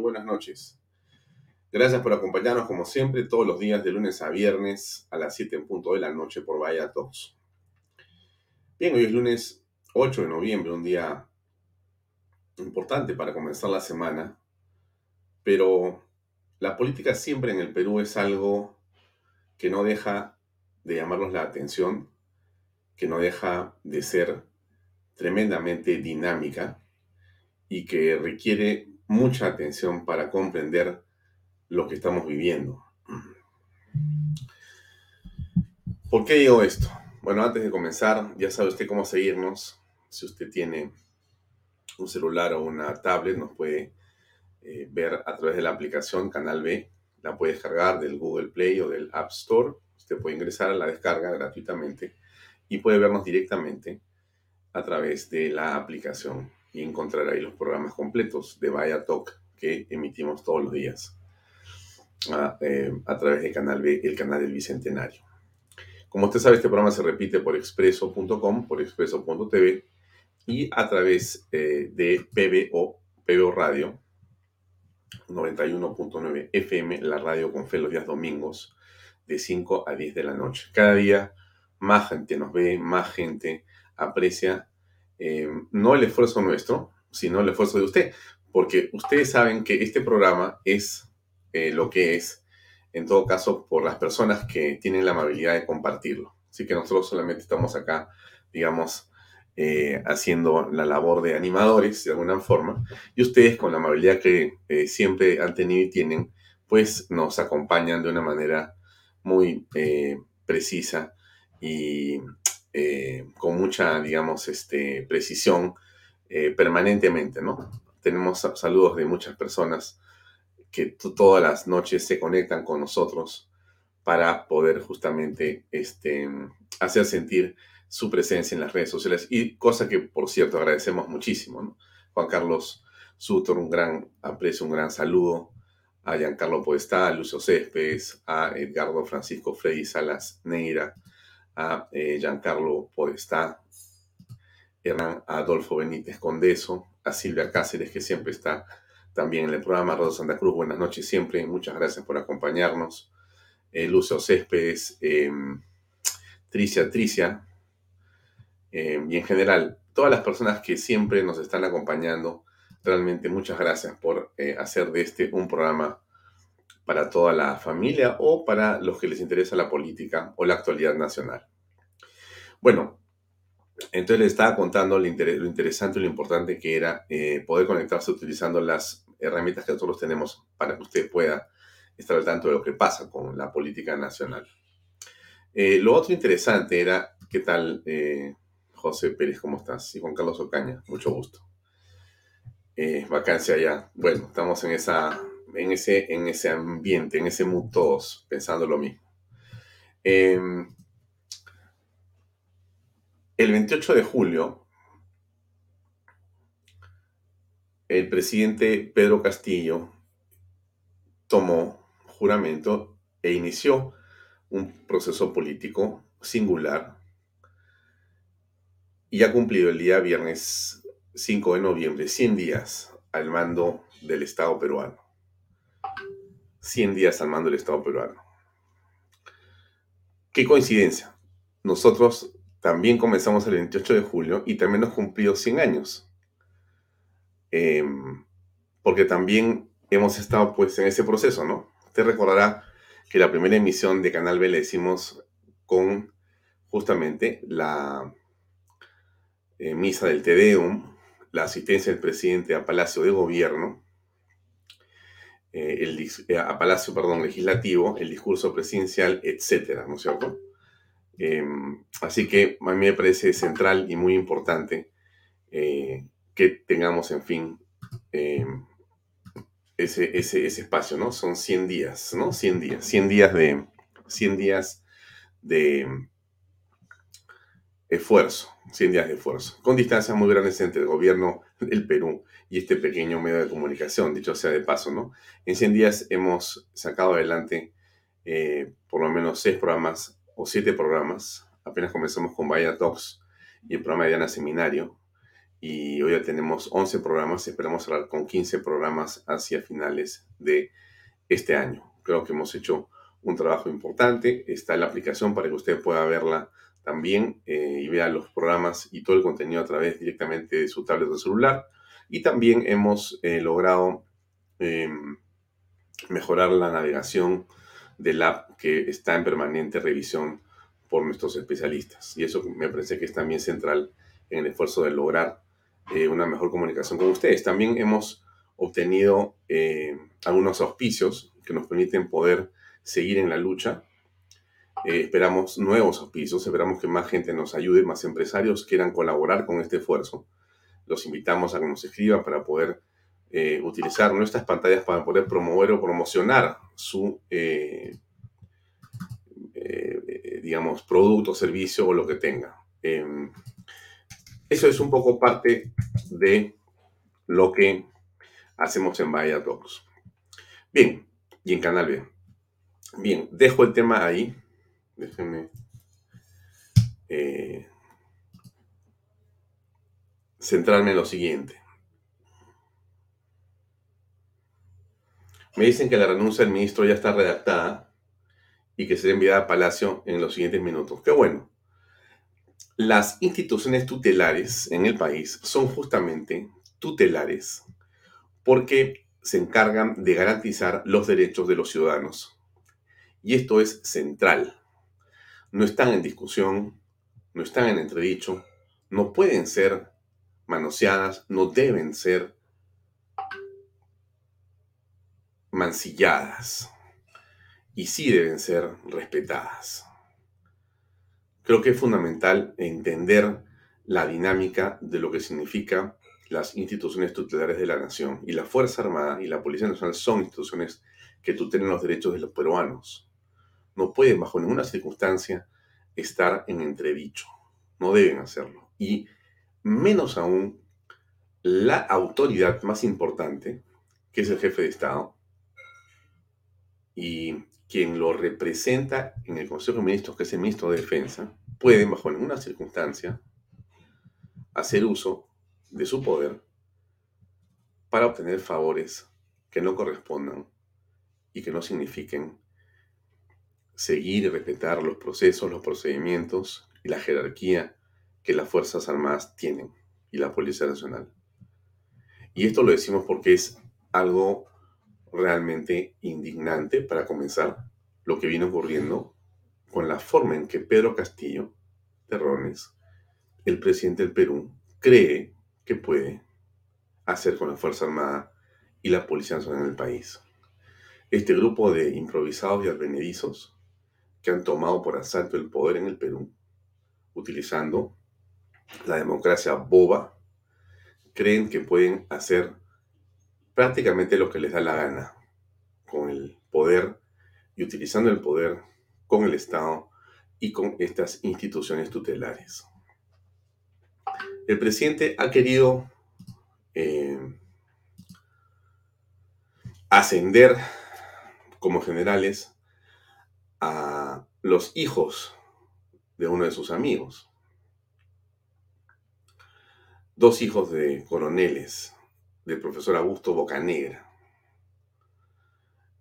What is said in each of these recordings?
buenas noches. Gracias por acompañarnos como siempre todos los días de lunes a viernes a las 7 en punto de la noche por Vaya Talks. Bien, hoy es lunes 8 de noviembre, un día importante para comenzar la semana, pero la política siempre en el Perú es algo que no deja de llamarnos la atención, que no deja de ser tremendamente dinámica y que requiere mucha atención para comprender lo que estamos viviendo. ¿Por qué digo esto? Bueno, antes de comenzar, ya sabe usted cómo seguirnos. Si usted tiene un celular o una tablet, nos puede eh, ver a través de la aplicación Canal B. La puede descargar del Google Play o del App Store. Usted puede ingresar a la descarga gratuitamente y puede vernos directamente a través de la aplicación y encontrar ahí los programas completos de Vaya Talk que emitimos todos los días a, eh, través de Canal B, el canal del Bicentenario. Como usted sabe, este programa se repite por expreso.com, por expreso.tv y a través eh, de PBO, PBO Radio 91.9 FM, la radio con fe los días domingos de 5 a 10 de la noche. Cada día más gente nos ve, más gente aprecia eh, no el esfuerzo nuestro, sino el esfuerzo de usted, porque ustedes saben que este programa es eh, lo que es, en todo caso, por las personas que tienen la amabilidad de compartirlo. Así que nosotros solamente estamos acá, digamos, eh, haciendo la labor de animadores de alguna forma, y ustedes con la amabilidad que siempre han tenido y tienen, pues nos acompañan de una manera muy precisa y eh, con mucha, digamos, este, precisión eh, permanentemente, ¿no? Tenemos saludos de muchas personas que todas las noches se conectan con nosotros para poder justamente este, hacer sentir su presencia en las redes sociales y cosa que, por cierto, agradecemos muchísimo. Juan Carlos Sutor, un gran aprecio, un gran saludo a Giancarlo Podestá, a Lucio Céspedes, a Edgardo Francisco Freddy Salas Neira, a eh, Giancarlo Podestá, Hernán Adolfo Benítez Condeso, a Silvia Cáceres, que siempre está también en el programa, Rosa Santa Cruz, buenas noches siempre, muchas gracias por acompañarnos, eh, Lucio Céspedes, em, Tricia Tricia, em, y en general, todas las personas que siempre nos están acompañando, realmente muchas gracias por eh, hacer de este un programa para toda la familia o para los que les interesa la política o la actualidad nacional. Bueno, entonces les estaba contando lo, interesante y lo importante que era eh, poder conectarse utilizando las herramientas que nosotros tenemos para que usted pueda estar al tanto de lo que pasa con la política nacional. Eh, lo otro interesante era, ¿qué tal, eh, José Pérez? ¿Cómo estás? Y Juan Carlos Ocaña, mucho gusto. vacancia ya. Bueno, estamos en esa en ese, en ese ambiente, en ese mood todos pensando lo mismo. Em, el 28 de julio, el presidente Pedro Castillo tomó juramento e inició un proceso político singular y ha cumplido el día viernes 5 de noviembre 100 días al mando del Estado peruano. 100 días al mando del Estado peruano. Qué coincidencia. Nosotros también comenzamos el 28 de julio y también nos cumplió 100 años. Em, porque también hemos estado pues en ese proceso, ¿no? Usted recordará que la primera emisión de Canal B la hicimos con justamente la eh, misa del Tedeum, la asistencia del presidente a Palacio de Gobierno, eh, el, eh, a Palacio perdón, Legislativo, el discurso presidencial, etcétera, ¿no es cierto? Em, así que a mí me parece central y muy importante eh, que tengamos, en fin, em, ese, ese, ese, espacio, ¿no? Son 100 días, ¿no? 100 días, 100 días de, 100 días de esfuerzo, 100 días de esfuerzo, con distancias muy grandes entre el gobierno del Perú y este pequeño medio de comunicación, dicho sea de paso, ¿no? En 100 días hemos sacado adelante eh, por lo menos 6 programas o 7 programas, apenas comenzamos con Vaya Talks y el programa de Diana Seminario, y hoy ya tenemos 11 programas esperamos cerrar con 15 programas hacia finales de este año. Creo que hemos hecho un trabajo importante. Está la aplicación para que usted pueda verla también eh, y vea los programas y todo el contenido a través directamente de su tablet o celular. Y también hemos eh, logrado em, mejorar la navegación del app que está en permanente revisión por nuestros especialistas. Y eso me parece que es también central en el esfuerzo de lograr eh, una mejor comunicación con ustedes. También hemos obtenido algunos auspicios que nos permiten poder seguir en la lucha. Eh, esperamos nuevos auspicios, esperamos que más gente nos ayude, más empresarios quieran colaborar con este esfuerzo. Los invitamos a que nos escriban para poder eh, utilizar nuestras pantallas para poder promover o promocionar su, eh, digamos, producto, servicio o lo que tenga. Em, eso es un poco parte de lo que hacemos en Vaya Talks. Bien, y en Canal B. Bien, dejo el tema ahí. Déjenme eh, centrarme en lo siguiente. Me dicen que la renuncia del ministro ya está redactada y que será enviada a Palacio en los siguientes minutos. Qué bueno. Las instituciones tutelares en el país son justamente tutelares porque se encargan de garantizar los derechos de los ciudadanos y esto es central. No están en discusión, no están en entredicho, no pueden ser manoseadas, no deben ser mancilladas y sí deben ser respetadas. Creo que es fundamental entender la dinámica de lo que significa las instituciones tutelares de la nación. Y la Fuerza Armada y la Policía Nacional son instituciones que tutelen los derechos de los peruanos no pueden bajo ninguna circunstancia estar en entredicho. No deben hacerlo. Y menos aún la autoridad más importante, que es el jefe de Estado, y quien lo representa en el Consejo de Ministros, que es el ministro de Defensa, pueden bajo ninguna circunstancia hacer uso de su poder para obtener favores que no correspondan y que no signifiquen seguir y respetar los procesos, los procedimientos y la jerarquía que las Fuerzas Armadas tienen y la Policía Nacional. Y esto lo decimos porque es algo realmente indignante para comenzar lo que viene ocurriendo con la forma en que Pedro Castillo Terrones, el presidente del Perú, cree que puede hacer con la Fuerza Armada y la Policía Nacional en el país. Este grupo de improvisados y advenedizos que han tomado por asalto el poder en el Perú, utilizando la democracia boba, creen que pueden hacer prácticamente lo que les da la gana con el poder y utilizando el poder con el Estado y con estas instituciones tutelares. El presidente ha querido eh, ascender como generales a los hijos de uno de sus amigos. Dos hijos de coroneles del profesor Augusto Bocanegra.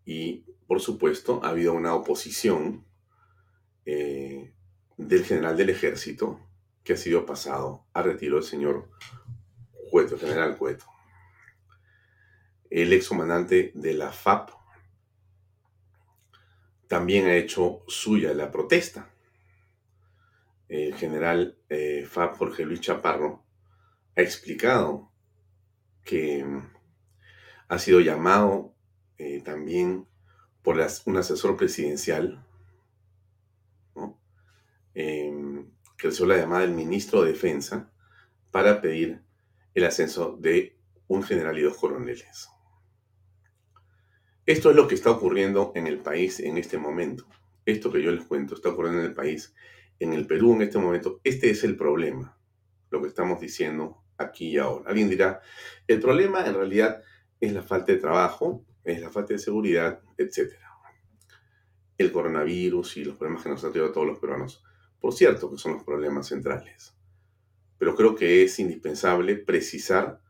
Y, por supuesto, ha habido una oposición eh, del general del ejército que ha sido pasado a retiro del señor Cueto, general Cueto. El excomandante de la FAP, también ha hecho suya la protesta. El general eh, Fab Jorge Luis Chaparro ha explicado que mm, ha sido llamado eh, también por un asesor presidencial, em, que recibió la llamada del ministro de Defensa para pedir el ascenso de un general y dos coroneles. Esto es lo que está ocurriendo en el país en este momento. Esto que yo les cuento está ocurriendo en el país, en el Perú en este momento. Este es el problema, lo que estamos diciendo aquí y ahora. Alguien dirá, el problema en realidad es la falta de trabajo, es la falta de seguridad, etc. El coronavirus y los problemas que nos han traído a todos los peruanos. Por cierto que son los problemas centrales. pero creo que es indispensable precisar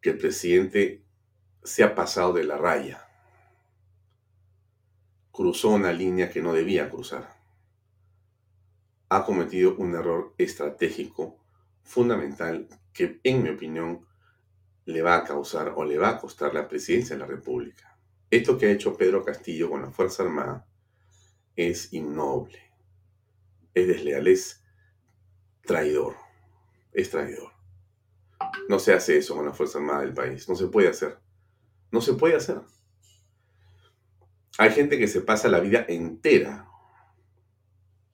que el presidente se ha pasado de la raya. Cruzó una línea que no debía cruzar. Ha cometido un error estratégico fundamental que, en mi opinión, le va a causar o le va a costar la presidencia de la República. Esto que ha hecho Pedro Castillo con la Fuerza Armada es innoble, es desleal, es traidor, es traidor. No se hace eso con la Fuerza Armada del país, no se puede hacer. No se puede hacer. Hay gente que se pasa la vida entera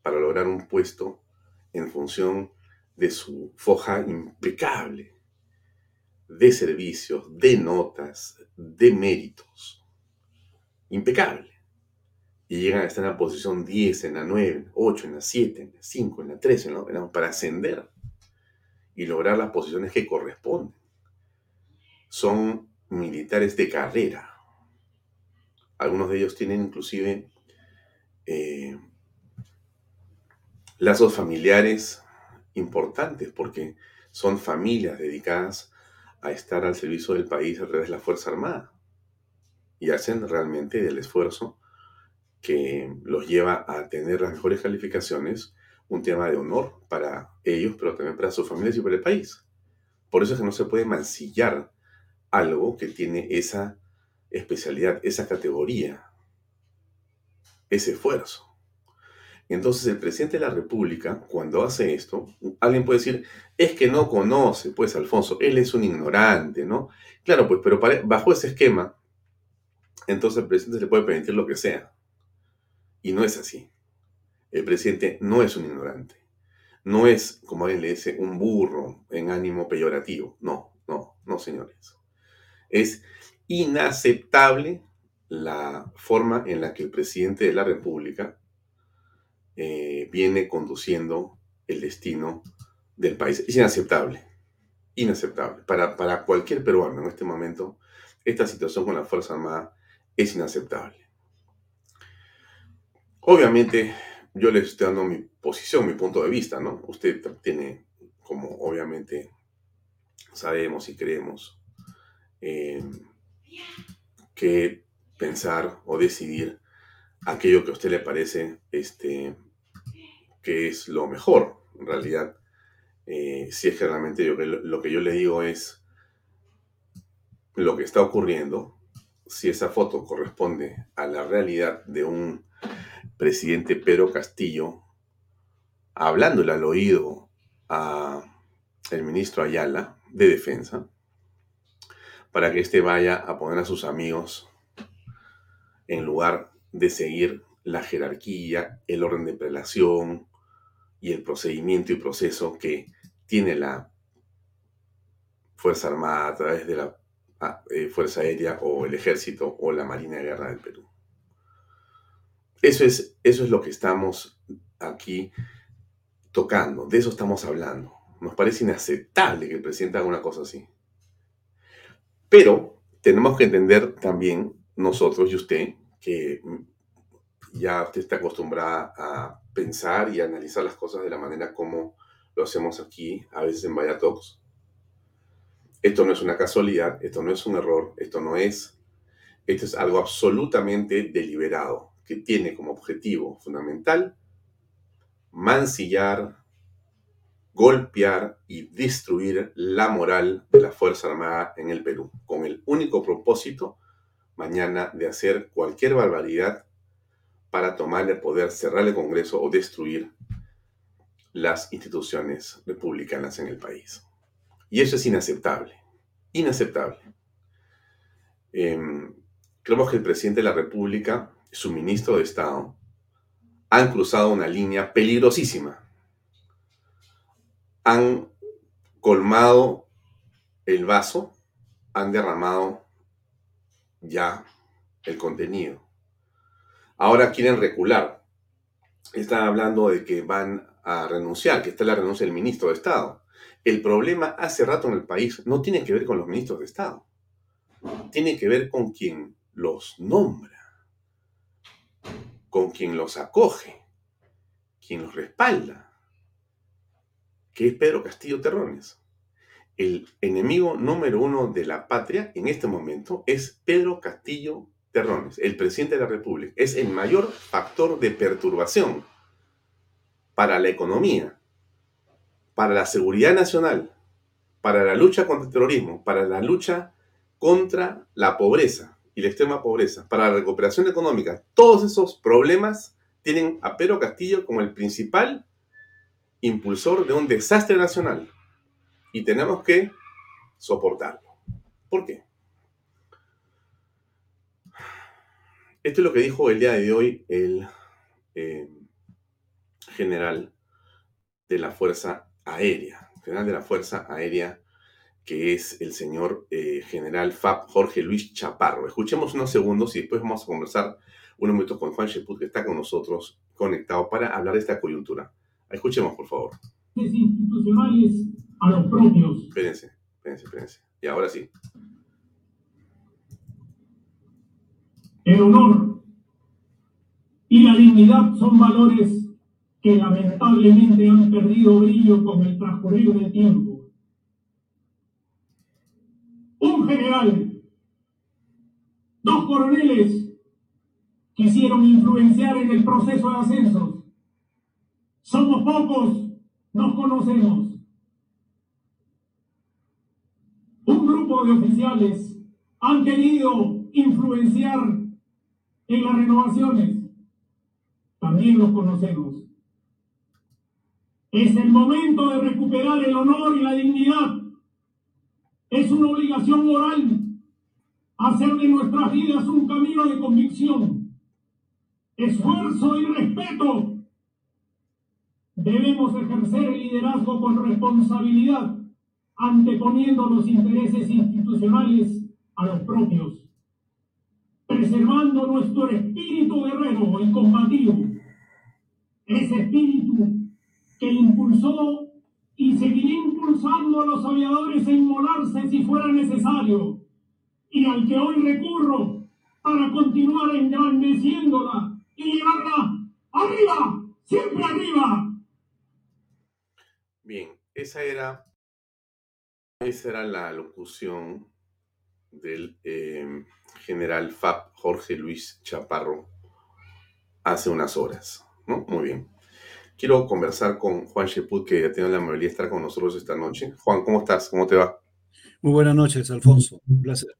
para lograr un puesto en función de su foja impecable de servicios, de notas, de méritos. Impecable. Y llegan a estar en la posición 10, en la 9, 8, en la 7, en la 5, en la 3, en la, para ascender y lograr las posiciones que corresponden. Son militares de carrera. Algunos de ellos tienen inclusive eh, lazos familiares importantes porque son familias dedicadas a estar al servicio del país a través de la Fuerza Armada y hacen realmente del esfuerzo que los lleva a tener las mejores calificaciones un tema de honor para ellos, pero también para sus familias y para el país. Por eso es que no se puede mancillar algo que tiene esa especialidad, esa categoría, ese esfuerzo. Entonces el presidente de la República, cuando hace esto, alguien puede decir, es que no conoce, pues Alfonso, él es un ignorante, ¿no? Claro, pues, pero bajo ese esquema, entonces el presidente le puede permitir lo que sea. Y no es así. El presidente no es un ignorante. No es, como alguien le dice, un burro en ánimo peyorativo. No, no, no, señores. Es inaceptable la forma en la que el presidente de la República eh, viene conduciendo el destino del país. Es inaceptable, inaceptable. Para, para cualquier peruano en este momento, esta situación con la Fuerza Armada es inaceptable. Obviamente, yo les estoy dando mi posición, mi punto de vista, ¿no? Usted tiene, como obviamente sabemos y creemos, eh, que pensar o decidir aquello que a usted le parece este, que es lo mejor, en realidad. Eh, si es que realmente yo, lo que yo le digo es lo que está ocurriendo, si esa foto corresponde a la realidad de un presidente Pedro Castillo hablándole al oído a el ministro Ayala de Defensa para que éste vaya a poner a sus amigos en lugar de seguir la jerarquía, el orden de prelación, y el procedimiento y proceso que tiene la Fuerza Armada a través de la ah, eh, Fuerza Aérea o el Ejército o la Marina de Guerra del Perú. Eso es, eso es lo que estamos aquí tocando, de eso estamos hablando. Nos parece inaceptable que el presidente haga una cosa así. Pero tenemos que entender también nosotros y usted, que ya usted está acostumbrada a pensar y analizar las cosas de la manera como lo hacemos aquí, a veces en Vaya Talks. Esto no es una casualidad, esto no es un error, esto no es, esto es algo absolutamente deliberado, que tiene como objetivo fundamental mancillar, golpear y destruir la moral de la Fuerza Armada en el Perú, con el único propósito mañana de hacer cualquier barbaridad para tomarle poder, cerrar el Congreso o destruir las instituciones republicanas en el país. Y eso es inaceptable, inaceptable. Em, creemos que el presidente de la República, su ministro de Estado, han cruzado una línea peligrosísima. Han colmado el vaso, han derramado ya el contenido. Ahora quieren recular. Están hablando de que van a renunciar, que está la renuncia del ministro de Estado. El problema hace rato en el país no tiene que ver con los ministros de Estado. Tiene que ver con quien los nombra, con quien los acoge, quien los respalda. Que es Pedro Castillo Terrones. El enemigo número uno de la patria en este momento es Pedro Castillo Terrones, el presidente de la República. Es el mayor factor de perturbación para la economía, para la seguridad nacional, para la lucha contra el terrorismo, para la lucha contra la pobreza y la extrema pobreza, para la recuperación económica. Todos esos problemas tienen a Pedro Castillo como el principal impulsor de un desastre nacional. Y tenemos que soportarlo. ¿Por qué? Esto es lo que dijo el día de hoy el eh, general de la Fuerza Aérea, general de la Fuerza Aérea, que es el señor eh, general FAP Jorge Luis Chaparro. Escuchemos unos segundos y después vamos a conversar unos minutos con Juan Sheput, que está con nosotros conectado para hablar de esta coyuntura. Escuchemos, por favor. Institucionales a los propios. Espérense, espérense, espérense. Y ahora sí. El honor y la dignidad son valores que lamentablemente han perdido brillo con el transcurrir del tiempo. Un general, dos coroneles quisieron influenciar en el proceso de ascensos. Pocos, nos conocemos. Un grupo de oficiales han querido influenciar en las renovaciones. También los conocemos. Es el momento de recuperar el honor y la dignidad. Es una obligación moral hacer de nuestras vidas un camino de convicción, esfuerzo y respeto. Debemos ejercer el liderazgo con responsabilidad, anteponiendo los intereses institucionales a los propios, preservando nuestro espíritu guerrero y combativo. Ese espíritu que impulsó y seguirá impulsando a los aviadores a inmolarse si fuera necesario, y al que hoy recurro para continuar engrandeciéndola y llevarla arriba, siempre arriba. Bien, esa era, esa era la locución del eh, general FAP Jorge Luis Chaparro hace unas horas. ¿no? Muy bien. Quiero conversar con Juan Sheput, que ya tiene la amabilidad de estar con nosotros esta noche. Juan, ¿cómo estás? ¿Cómo te va? Muy buenas noches, Alfonso. Un placer.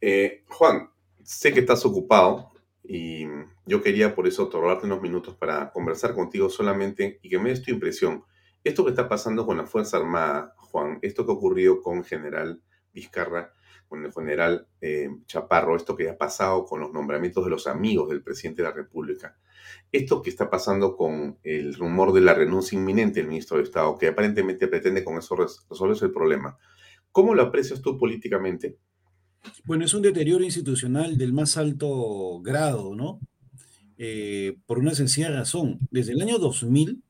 Eh, Juan, sé que estás ocupado y yo quería por eso otorgarte unos minutos para conversar contigo solamente y que me des tu impresión. Esto que está pasando con la Fuerza Armada, Juan, esto que ha ocurrido con General Vizcarra, con el general eh, Chaparro, esto que ha pasado con los nombramientos de los amigos del presidente de la República, esto que está pasando con el rumor de la renuncia inminente del ministro de Estado, que aparentemente pretende con eso resolver el problema, ¿cómo lo aprecias tú políticamente? Bueno, es un deterioro institucional del más alto grado, ¿no? Eh, por una sencilla razón. Desde el año 2000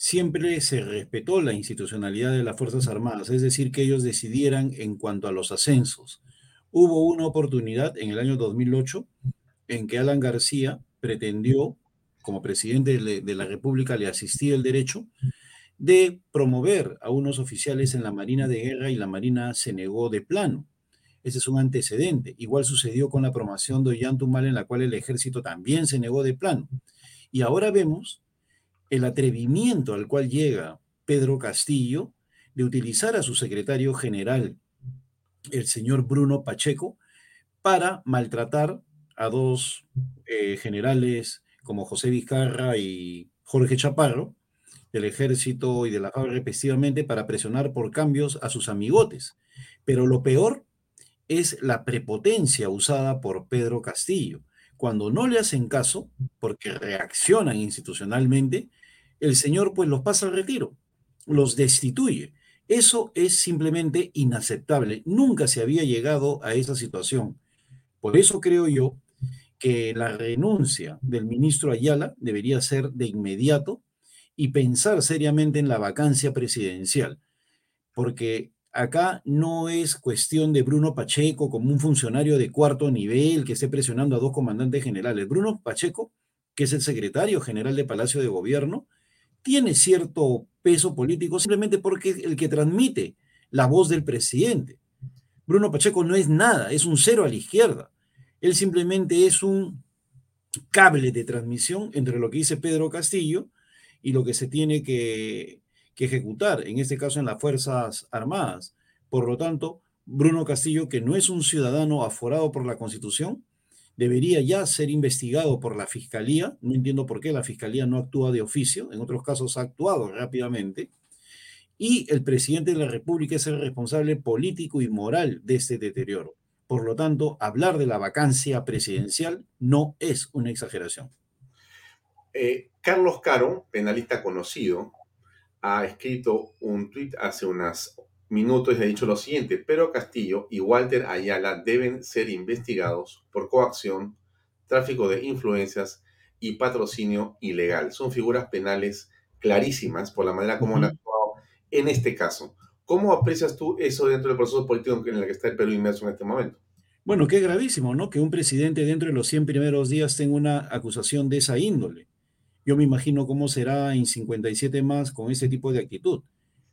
siempre se respetó la institucionalidad de las Fuerzas Armadas, es decir, que ellos decidieran en cuanto a los ascensos. Hubo una oportunidad en el año 2008 en que Alan García pretendió, como presidente de la República, le asistía el derecho de promover a unos oficiales en la Marina de Guerra y la Marina se negó de plano. Ese es un antecedente. Igual sucedió con la promoción de Ollantumal, en la cual el ejército también se negó de plano. Y ahora vemos el atrevimiento al cual llega Pedro Castillo de utilizar a su secretario general, el señor Bruno Pacheco, para maltratar a dos eh, generales como José Vizcarra y Jorge Chaparro, del ejército y de la FAB respectivamente, para presionar por cambios a sus amigotes. Pero lo peor es la prepotencia usada por Pedro Castillo. Cuando no le hacen caso, porque reaccionan institucionalmente, el señor pues los pasa al retiro, los destituye. Eso es simplemente inaceptable. Nunca se había llegado a esa situación. Por eso creo yo que la renuncia del ministro Ayala debería ser de inmediato y pensar seriamente en la vacancia presidencial, porque acá no es cuestión de Bruno Pacheco como un funcionario de cuarto nivel que esté presionando a dos comandantes generales. Bruno Pacheco, que es el secretario general de Palacio de Gobierno, tiene cierto peso político simplemente porque es el que transmite la voz del presidente. Bruno Pacheco no es nada, es un cero a la izquierda. Él simplemente es un cable de transmisión entre lo que dice Pedro Castillo y lo que se tiene que, que ejecutar, en este caso en las Fuerzas Armadas. Por lo tanto, Bruno Castillo, que no es un ciudadano aforado por la Constitución, debería ya ser investigado por la Fiscalía. No entiendo por qué la Fiscalía no actúa de oficio, en otros casos ha actuado rápidamente. Y el presidente de la República es el responsable político y moral de este deterioro. Por lo tanto, hablar de la vacancia presidencial no es una exageración. Eh, Carlos Caro, penalista conocido, ha escrito un tuit hace unas minutos y ha dicho lo siguiente, pero Castillo y Walter Ayala deben ser investigados por coacción, tráfico de influencias y patrocinio ilegal. Son figuras penales clarísimas por la manera como han actuado en este caso. ¿Cómo aprecias tú eso dentro del proceso político en el que está el Perú inmerso en este momento? Bueno, qué gravísimo, ¿no? Que un presidente dentro de los 100 primeros días tenga una acusación de esa índole. Yo me imagino cómo será en 57 más con ese tipo de actitud.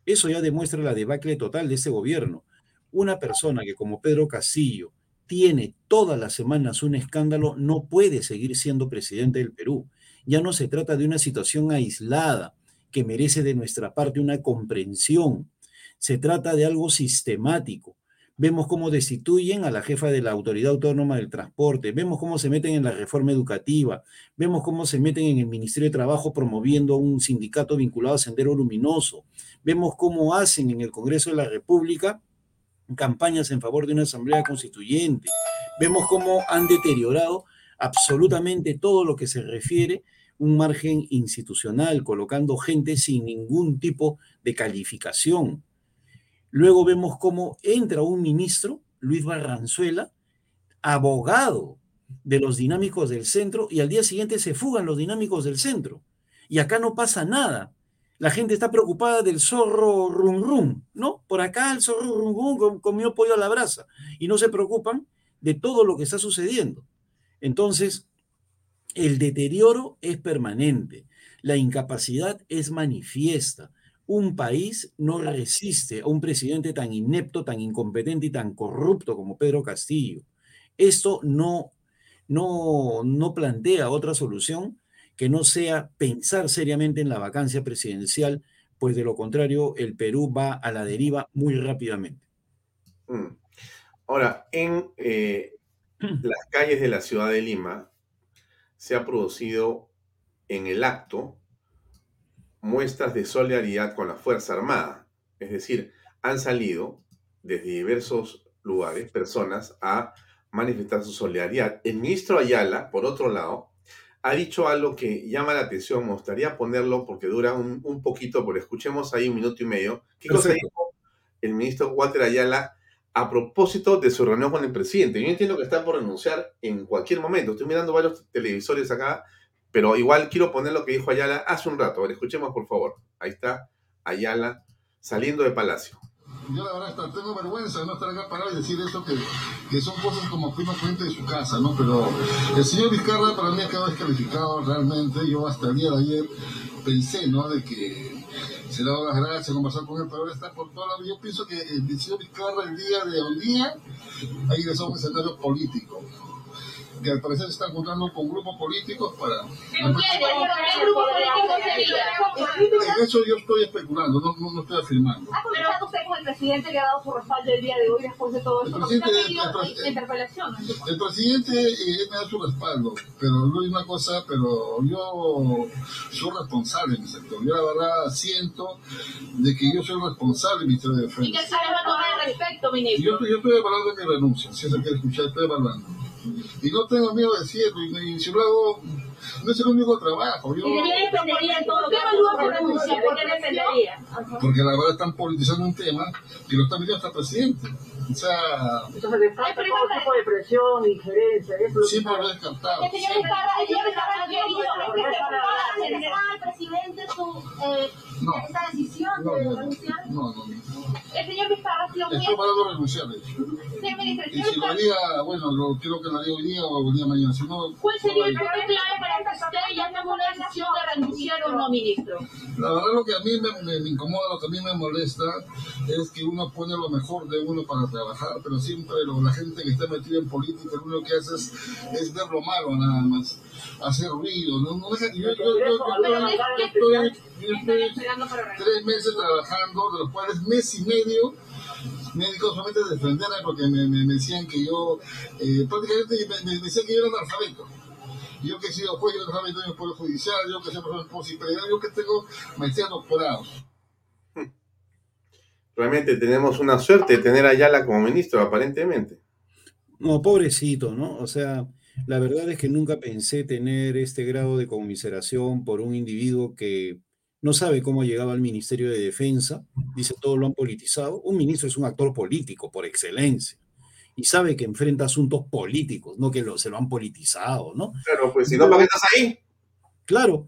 Eso ya demuestra la debacle total de este gobierno. Una persona que como Pedro Castillo tiene todas las semanas un escándalo no puede seguir siendo presidente del Perú. Ya no se trata de una situación aislada que merece de nuestra parte una comprensión. Se trata de algo sistemático. Vemos cómo destituyen a la jefa de la Autoridad Autónoma del Transporte, vemos cómo se meten en la reforma educativa, vemos cómo se meten en el Ministerio de Trabajo promoviendo un sindicato vinculado a Sendero Luminoso, vemos cómo hacen en el Congreso de la República campañas en favor de una asamblea constituyente, vemos cómo han deteriorado absolutamente todo lo que se refiere un margen institucional, colocando gente sin ningún tipo de calificación. Luego vemos cómo entra un ministro, Luis Barranzuela, abogado de los dinámicos del centro, y al día siguiente se fugan los dinámicos del centro. Y acá no pasa nada. La gente está preocupada del zorro rum rum, ¿no? Por acá el zorro rum rum comió pollo a la brasa y no se preocupan de todo lo que está sucediendo. Entonces, el deterioro es permanente, la incapacidad es manifiesta, un país no resiste a un presidente tan inepto, tan incompetente y tan corrupto como Pedro Castillo. Esto no, no, no plantea otra solución que no sea pensar seriamente en la vacancia presidencial, pues de lo contrario el Perú va a la deriva muy rápidamente. Mm. Ahora, en eh, las calles de la ciudad de Lima se ha producido en el acto muestras de solidaridad con la Fuerza Armada. Es decir, han salido desde diversos lugares personas a manifestar su solidaridad. El ministro Ayala, por otro lado, ha dicho algo que llama la atención. Me gustaría ponerlo porque dura un, poquito, pero escuchemos ahí un minuto y medio. ¿Qué cosa dijo el ministro Walter Ayala a propósito de su reunión con el presidente? Yo entiendo que está por renunciar en cualquier momento. Estoy mirando varios televisores acá pero igual quiero poner lo que dijo Ayala hace un rato. A ver, escuchemos por favor. Ahí está Ayala saliendo de Palacio. Yo la verdad tengo vergüenza de no estar acá parado y decir eso que, que son cosas como prima fuente de su casa, ¿no? Pero el señor Vizcarra para mí acaba descalificado realmente. Yo hasta el día de ayer pensé, ¿no? De que se le daba las gracias, conversar con él, pero ahora está por toda la Yo pienso que el señor Vizcarra el día de hoy día ahí es un escenario político que al parecer se están juntando con grupos políticos para... ¿Qué grupo político sería? En eso yo estoy especulando, no, no, estoy afirmando. ¿Ha conversado usted con el presidente que ha dado su respaldo el día de hoy después de todo esto? El presidente, el, interpelación, el presidente eh, me da su respaldo, pero no hay una cosa, pero yo soy responsable en mi sector. Yo la verdad siento de que yo soy responsable del Ministerio de Defensa. ¿Y qué sabe va a tomar al respecto, ministro? Yo, yo estoy evaluando mi renuncia, si eso quiere escuchar, estoy evaluando. Y no tengo miedo de decirlo, y, si lo hago, no es el único trabajo. Yo, ¿Y de qué dependería todo. Porque la verdad están politizando un tema que lo está metiendo hasta el presidente. O sea... Entonces, de falta todo tipo de presión, injerencia, eso Sí, pero lo he descartado. El señor Vizcarra, el señor Vizcarra ha querido el presidente su, eh, esta decisión intención de renunciar? No, no, no. El señor Vizcarra ha sido muy... Estoy parando renunciar, de hecho. y si lo haría, bueno, lo, creo que lo haría hoy día o el día mañana. Si no, ¿Cuál sería el punto clave para que usted ya tome una decisión de renunciar o no, ministro? La verdad lo que a mí me, me, incomoda, lo que a mí me molesta es que uno pone lo mejor de uno para trabajar, pero siempre la gente que está metida en política lo único que hace es, es ver lo malo nada más hacer ruido. No, no yo, yo, yo, estoy tres meses trabajando, de los cuales mes y medio médicos solamente defenderme porque me, me, decían que yo, eh, prácticamente me, decían que yo era analfabeto. Yo que he sido juez, yo analfabeto en el Poder Judicial, yo que soy profesor yo que tengo maestría doctorado. Realmente tenemos una suerte de tener a Ayala como ministro, aparentemente. No, pobrecito, ¿no? O sea, la verdad es que nunca pensé tener este grado de conmiseración por un individuo que no sabe cómo llegaba al Ministerio de Defensa, dice todo lo han politizado. Un ministro es un actor político por excelencia y sabe que enfrenta asuntos políticos, no que se lo han politizado, ¿no? Claro, pues si no, ¿para qué estás ahí? Claro,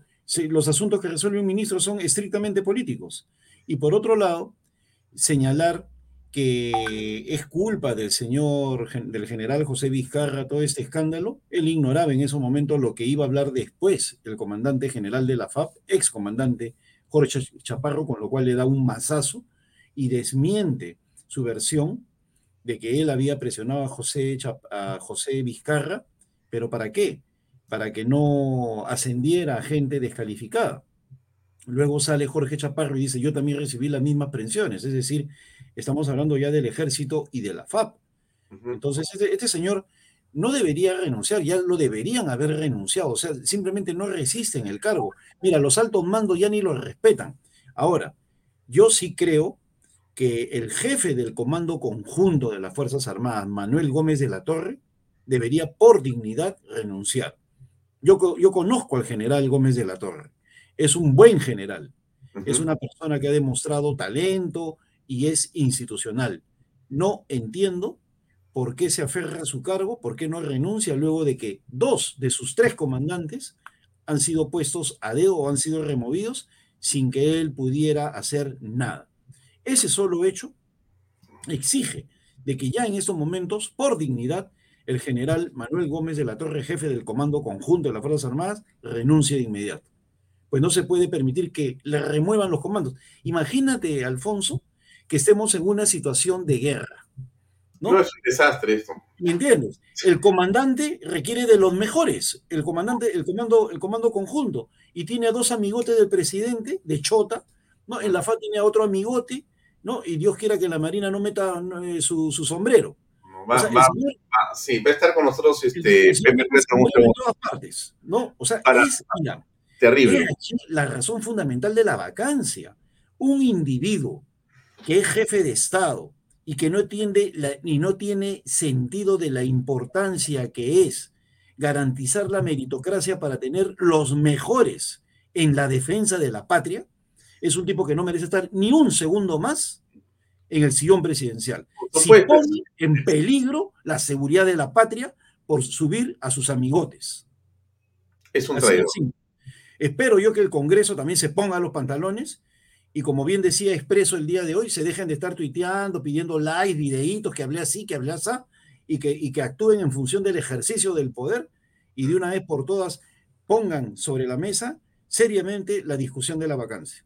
los asuntos que resuelve un ministro son estrictamente políticos. Y por otro lado, señalar que es culpa del señor, del general José Vizcarra, todo este escándalo. Él ignoraba en ese momento lo que iba a hablar después el comandante general de la FAP, ex comandante Jorge Chaparro, con lo cual le da un mazazo y desmiente su versión de que él había presionado a José, a José Vizcarra, pero ¿para qué? Para que no ascendiera a gente descalificada. Luego sale Jorge Chaparro y dice, yo también recibí las mismas presiones, es decir, estamos hablando ya del ejército y de la FAP. Entonces, este, este, señor no debería renunciar, ya lo deberían haber renunciado, o sea, simplemente no resisten el cargo. Mira, los altos mandos ya ni lo respetan. Ahora, yo sí creo que el jefe del Comando Conjunto de las Fuerzas Armadas, Manuel Gómez de la Torre, debería por dignidad renunciar. Yo, yo conozco al general Gómez de la Torre, es un buen general, es una persona que ha demostrado talento, y es institucional. No entiendo por qué se aferra a su cargo, por qué no renuncia luego de que dos de sus tres comandantes han sido puestos a dedo o han sido removidos sin que él pudiera hacer nada. Ese solo hecho exige de que ya en estos momentos, por dignidad, el general Manuel Gómez de la Torre, jefe del Comando Conjunto de las Fuerzas Armadas, renuncie de inmediato. Pues no se puede permitir que le remuevan los comandos. Imagínate, Alfonso, que estemos en una situación de guerra. ¿no? es un desastre esto. ¿Me entiendes? El comandante requiere de los mejores, el comandante, el comando, el comando conjunto, y tiene a dos amigotes del presidente, de Chota, ¿no? En la FA tiene a otro amigote, ¿no? Y Dios quiera que la Marina no meta eh, su, sombrero. va, sí, va a estar con nosotros este, Pepe en todas partes, ¿no? O sea, es, terrible. la razón fundamental de la vacancia. Un individuo que es jefe de Estado y que no, tiene y no tiene sentido de la importancia que es garantizar la meritocracia para tener los mejores en la defensa de la patria, es un tipo que no merece estar ni un segundo más en el sillón presidencial. Si pone en peligro la seguridad de la patria por subir a sus amigotes. Es un traidor. Espero yo que el Congreso también se ponga los pantalones y como bien decía Expreso el día de hoy, se dejen de estar tuiteando, pidiendo likes, videitos, que hablé así, que hablé así, y que, actúen en función del ejercicio del poder y de una vez por todas pongan sobre la mesa seriamente la discusión de la vacancia.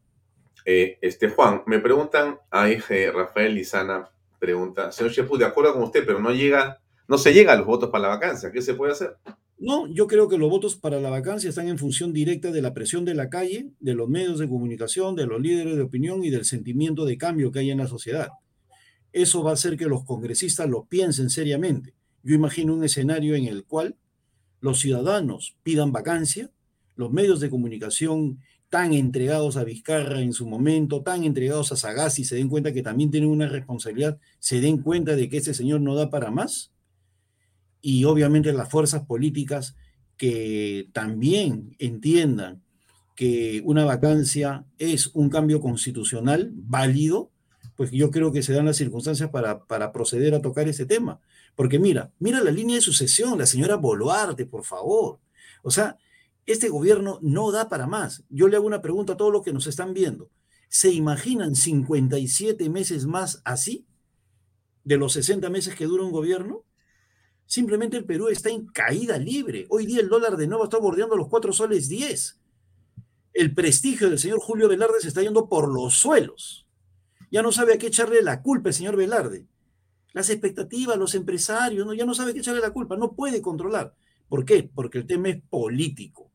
Eh, este Juan, me preguntan, ahí Rafael Lizana pregunta, señor Chepu, de acuerdo con usted, pero no llega, no se llega a los votos para la vacancia, ¿qué se puede hacer? No, yo creo que los votos para la vacancia están en función directa de la presión de la calle, de los medios de comunicación, de los líderes de opinión y del sentimiento de cambio que hay en la sociedad. Eso va a hacer que los congresistas lo piensen seriamente. Yo imagino un escenario en el cual los ciudadanos pidan vacancia, los medios de comunicación tan entregados a Vizcarra en su momento, tan entregados a Sagasti, se den cuenta que también tienen una responsabilidad, se den cuenta de que ese señor no da para más y obviamente las fuerzas políticas que también entiendan que una vacancia es un cambio constitucional válido, pues yo creo que se dan las circunstancias para, para proceder a tocar ese tema. Porque mira, mira la línea de sucesión, la señora Boluarte, por favor. O sea, este gobierno no da para más. Yo le hago una pregunta a todos los que nos están viendo. ¿Se imaginan 57 meses más así? ¿De los 60 meses que dura un gobierno? Simplemente el Perú está en caída libre. Hoy día el dólar de nuevo está bordeando los 4 soles 10. El prestigio del señor Julio Velarde se está yendo por los suelos. Ya no sabe a qué echarle la culpa el señor Velarde. Las expectativas, los empresarios, ¿no? ya no sabe a qué echarle la culpa, no puede controlar. ¿Por qué? Porque el tema es político.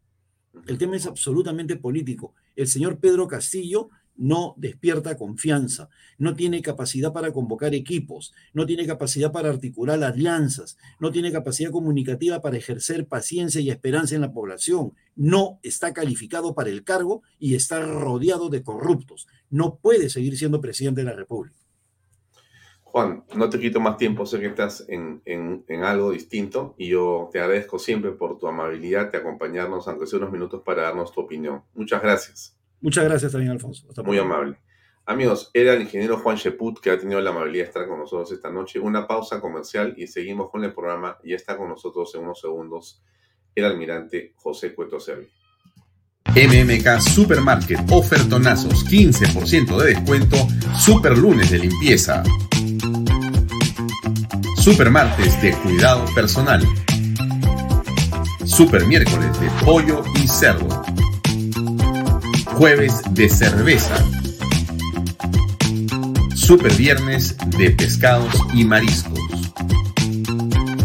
El tema es absolutamente político. El señor Pedro Castillo no despierta confianza, no tiene capacidad para convocar equipos, no tiene capacidad para articular alianzas, no tiene capacidad comunicativa para ejercer paciencia y esperanza en la población, no está calificado para el cargo y está rodeado de corruptos. No puede seguir siendo presidente de la República. Juan, no te quito más tiempo, sé que estás en, algo distinto y yo te agradezco siempre por tu amabilidad de acompañarnos, aunque sea unos minutos, para darnos tu opinión. Muchas gracias. Muchas gracias también, Alfonso. Muy amable. Amigos, era el ingeniero Juan Sheput que ha tenido la amabilidad de estar con nosotros esta noche. Una pausa comercial y seguimos con el programa. Ya está con nosotros en unos segundos el almirante José Cueto Servi. MMK Supermarket, ofertonazos, 15% de descuento, super lunes de limpieza, super martes de cuidado personal, super miércoles de pollo y cerdo Jueves de cerveza. Super viernes de pescados y mariscos.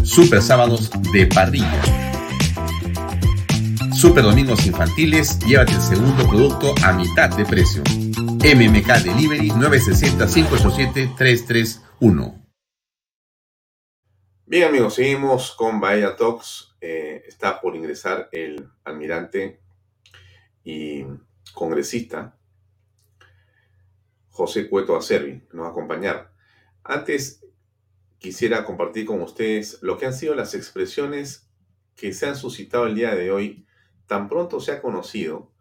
Super sábados de parrilla. Super domingos infantiles, llévate el segundo producto a mitad de precio. MMK Delivery 960-587-331. Bien amigos, seguimos con Bahía Talks. Eh, está por ingresar el almirante y congresista José Cueto Acervi, nos va a acompañar. Antes quisiera compartir con ustedes lo que han sido las expresiones que se han suscitado el día de hoy, tan pronto se ha conocido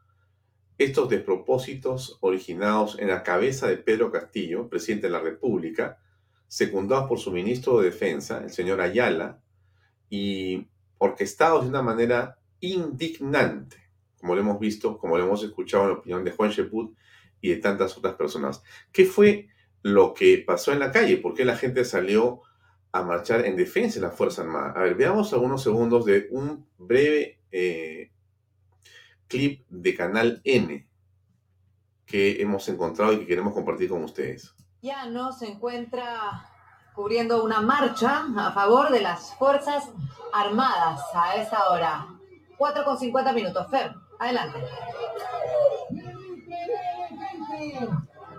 estos despropósitos originados en la cabeza de Pedro Castillo, presidente de la República, secundados por su ministro de Defensa, el señor Ayala, y orquestados de una manera indignante como lo hemos visto, como lo hemos escuchado en la opinión de Juan Sheput y de tantas otras personas. ¿Qué fue lo que pasó en la calle? ¿Por qué la gente salió a marchar en defensa de la Fuerza Armada? A ver, veamos algunos segundos de un breve eh, clip de Canal N que hemos encontrado y que queremos compartir con ustedes. Ya no se encuentra cubriendo una marcha a favor de las Fuerzas Armadas a esa hora. 4 con 50 minutos. Fer. Adelante.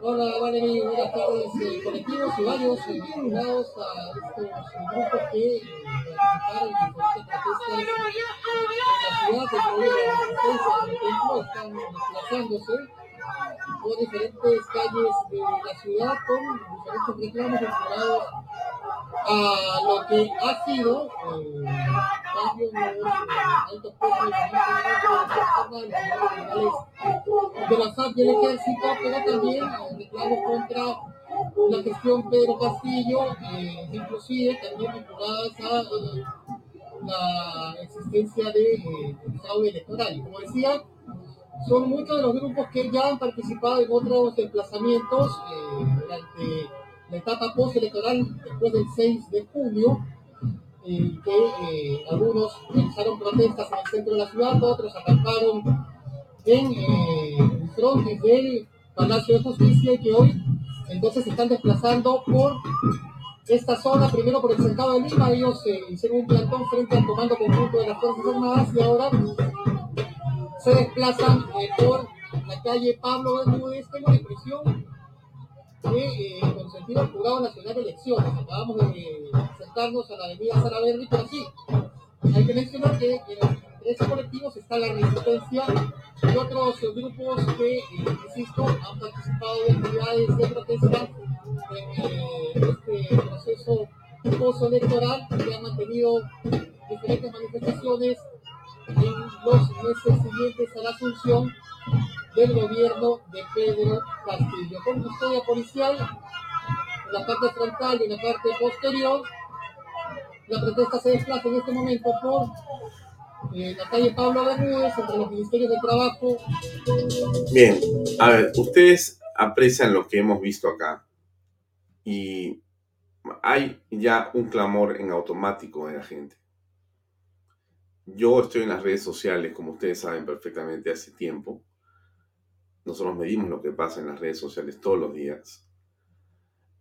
Hola, Valerie, buenas tardes. Eh, colectivos y varios eh, vinculados a estos grupos que participaron en diferentes protestas en la ciudad de Colombia, por ejemplo, están desplazándose por diferentes calles de la ciudad con diferentes reclamos vinculados a lo que ha sido eh, en los altos puestos de la SAP y el ejército, pero también reclamos contra la gestión Pedro Castillo, eh, inclusive también vinculadas a eh, la existencia de eh, electoral. Como decía, son muchos de los grupos que ya han participado en otros desplazamientos durante la etapa postelectoral después del 6 de junio, eh, que eh, algunos realizaron protestas en el centro de la ciudad, otros acamparon en eh, del Palacio de Justicia y que hoy entonces se están desplazando por esta zona, primero por el cercado de Lima, ellos hicieron un plantón frente al comando conjunto de las Fuerzas Armadas y ahora se desplazan por la calle Pablo Bermúdez, tengo la impresión que eh, con sentido al Jurado Nacional de Elecciones. Acabamos de sentarnos a la avenida Sara Verde, pero sí, hay que mencionar que en esos colectivos está la resistencia y otros grupos que, eh, insisto, han participado de actividades de protesta en eh, este proceso post-electoral que han mantenido diferentes manifestaciones en los meses siguientes a la asunción del gobierno de Pedro Castillo, con custodia policial en la parte frontal y en la parte posterior. La protesta se desplaza en este momento por eh, la calle Pablo Bermúdez, entre los ministerios de Trabajo. Bien, a ver, ustedes aprecian lo que hemos visto acá. Y hay ya un clamor en automático de la gente. Yo estoy en las redes sociales, como ustedes saben perfectamente, hace tiempo. Nosotros medimos lo que pasa en las redes sociales todos los días.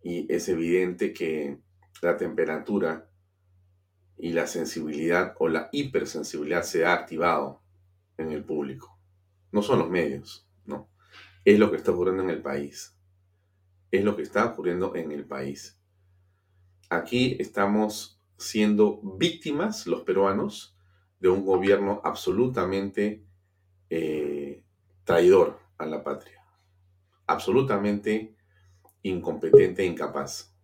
Y es evidente que la temperatura y la sensibilidad o la hipersensibilidad se ha activado en el público. No son los medios, no. Es lo que está ocurriendo en el país. Es lo que está ocurriendo en el país. Aquí estamos siendo víctimas, los peruanos, de un gobierno absolutamente eh, traidor a la patria. Absolutamente incompetente e incapaz.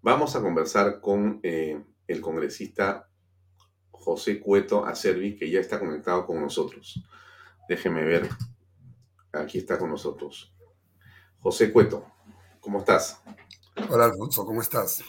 Vamos a conversar con eh, el congresista José Cueto Acervi, que ya está conectado con nosotros. Déjeme ver. Aquí está con nosotros. José Cueto, ¿cómo estás? Hola Alfonso, ¿cómo estás?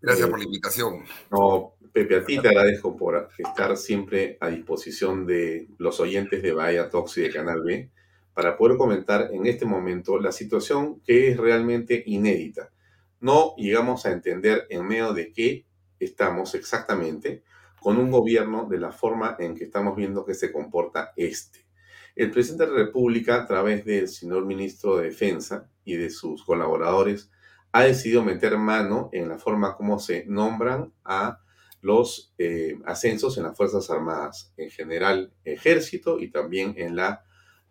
Gracias eh, por la invitación. No, Pepe, a ti te agradezco por estar siempre a disposición de los oyentes de Bahía Talks y de Canal B para poder comentar en este momento la situación que es realmente inédita. No llegamos a entender en medio de qué estamos exactamente con un gobierno de la forma en que estamos viendo que se comporta este. El presidente de la República, a través del señor ministro de Defensa y de sus colaboradores, ha decidido meter mano en la forma como se nombran a los eh, ascensos en las Fuerzas Armadas, en general ejército y también en la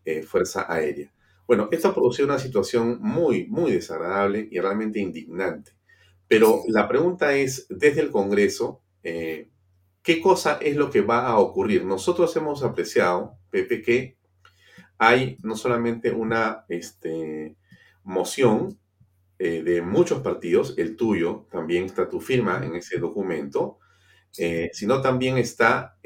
eh, Fuerza Aérea. Bueno, esto ha producido una situación muy, muy desagradable y realmente indignante. Pero la pregunta es, desde el Congreso, eh, ¿qué cosa es lo que va a ocurrir? Nosotros hemos apreciado, Pepe, que hay no solamente una este, moción eh, de muchos partidos, el tuyo, también está tu firma en ese documento, eh, sino también está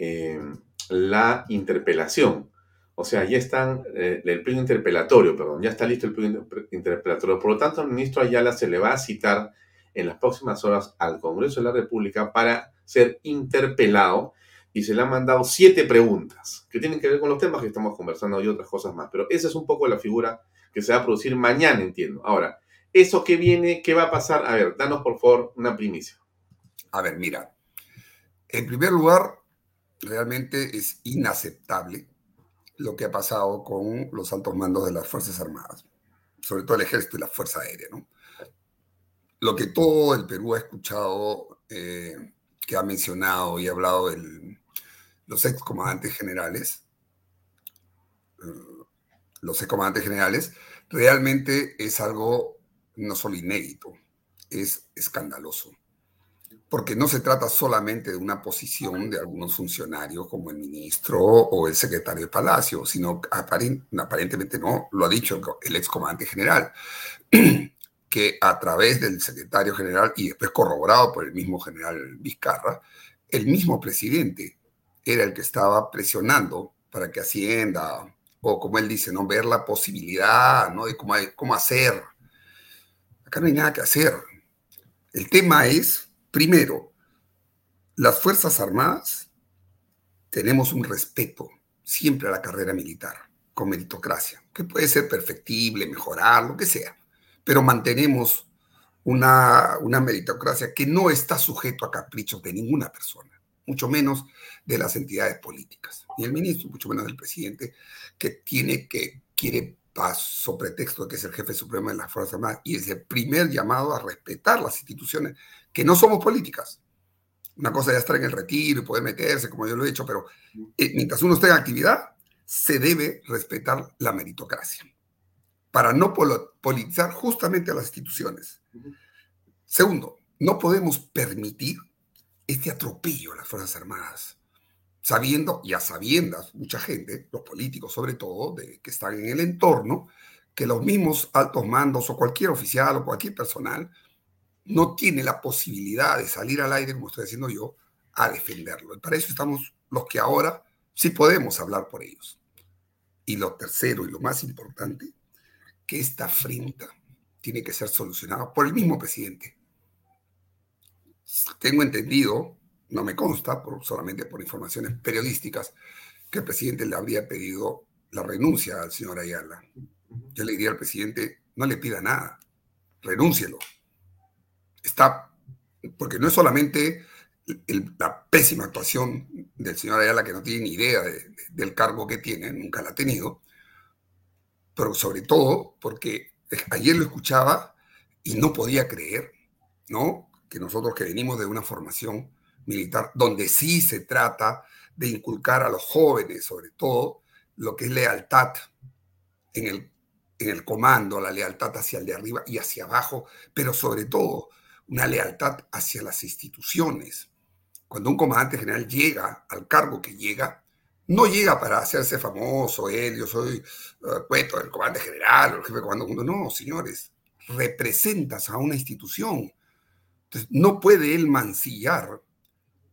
la interpelación. O sea, ya están, el pleno interpelatorio, perdón, ya está listo el pleno interpelatorio. Por lo tanto, al ministro Ayala se le va a citar en las próximas horas al Congreso de la República para ser interpelado y se le han mandado siete preguntas que tienen que ver con los temas que estamos conversando y otras cosas más. Pero esa es un poco la figura que se va a producir mañana, entiendo. Ahora, ¿eso que viene, qué va a pasar? A ver, danos por favor una primicia. A ver, mira. En primer lugar, realmente es inaceptable lo que ha pasado con los altos mandos de las Fuerzas Armadas, sobre todo el Ejército y la Fuerza Aérea, lo que todo el Perú ha escuchado, eh, que ha mencionado y ha hablado de los excomandantes generales, eh, los excomandantes generales, realmente es algo no solo inédito, es escandaloso. Porque no se trata solamente de una posición de algunos funcionarios como el ministro o el secretario de Palacio, sino aparentemente no, lo ha dicho el excomandante general. que a través del secretario general y después corroborado por el mismo general Vizcarra, el mismo presidente era el que estaba presionando para que Hacienda, o como él dice, ¿no? ver la posibilidad ¿no? de cómo, cómo hacer. Acá no hay nada que hacer. El tema es, primero, las Fuerzas Armadas tenemos un respeto siempre a la carrera militar, con meritocracia, que puede ser perfectible, mejorar, lo que sea pero mantenemos una, una meritocracia que no está sujeto a caprichos de ninguna persona, mucho menos de las entidades políticas, ni el ministro, mucho menos del presidente, que tiene que, quiere, sobre pretexto de que es el jefe supremo de las Fuerzas Armadas, y es el primer llamado a respetar las instituciones que no somos políticas. Una cosa ya estar en el retiro y poder meterse, como yo lo he dicho, pero eh, mientras uno esté en actividad, se debe respetar la meritocracia para no politizar justamente a las instituciones. Segundo, no podemos permitir este atropello a las Fuerzas Armadas, sabiendo y a sabiendas, mucha gente, los políticos sobre todo, de, que están en el entorno, que los mismos altos mandos o cualquier oficial o cualquier personal no tiene la posibilidad de salir al aire, como estoy haciendo yo, a defenderlo. Y para eso estamos los que ahora sí podemos hablar por ellos. Y lo tercero y lo más importante que esta afrenta tiene que ser solucionada por el mismo presidente. Tengo entendido, no me consta, por, solamente por informaciones periodísticas, que el presidente le habría pedido la renuncia al señor Ayala. Yo le diría al presidente, no le pida nada, renúncielo. Está, porque no es solamente la pésima actuación del señor Ayala, que no tiene ni idea del cargo que tiene, nunca la ha tenido, pero sobre todo porque ayer lo escuchaba y no podía creer, ¿no? Que nosotros que venimos de una formación militar, donde sí se trata de inculcar a los jóvenes, sobre todo, lo que es lealtad en el, en el comando, la lealtad hacia el de arriba y hacia abajo, pero sobre todo una lealtad hacia las instituciones. Cuando un comandante general llega al cargo que llega, no llega para hacerse famoso, él, yo soy uh, cuento, el comandante general el jefe de comando. No, señores, representas a una institución. Entonces, no puede él mancillar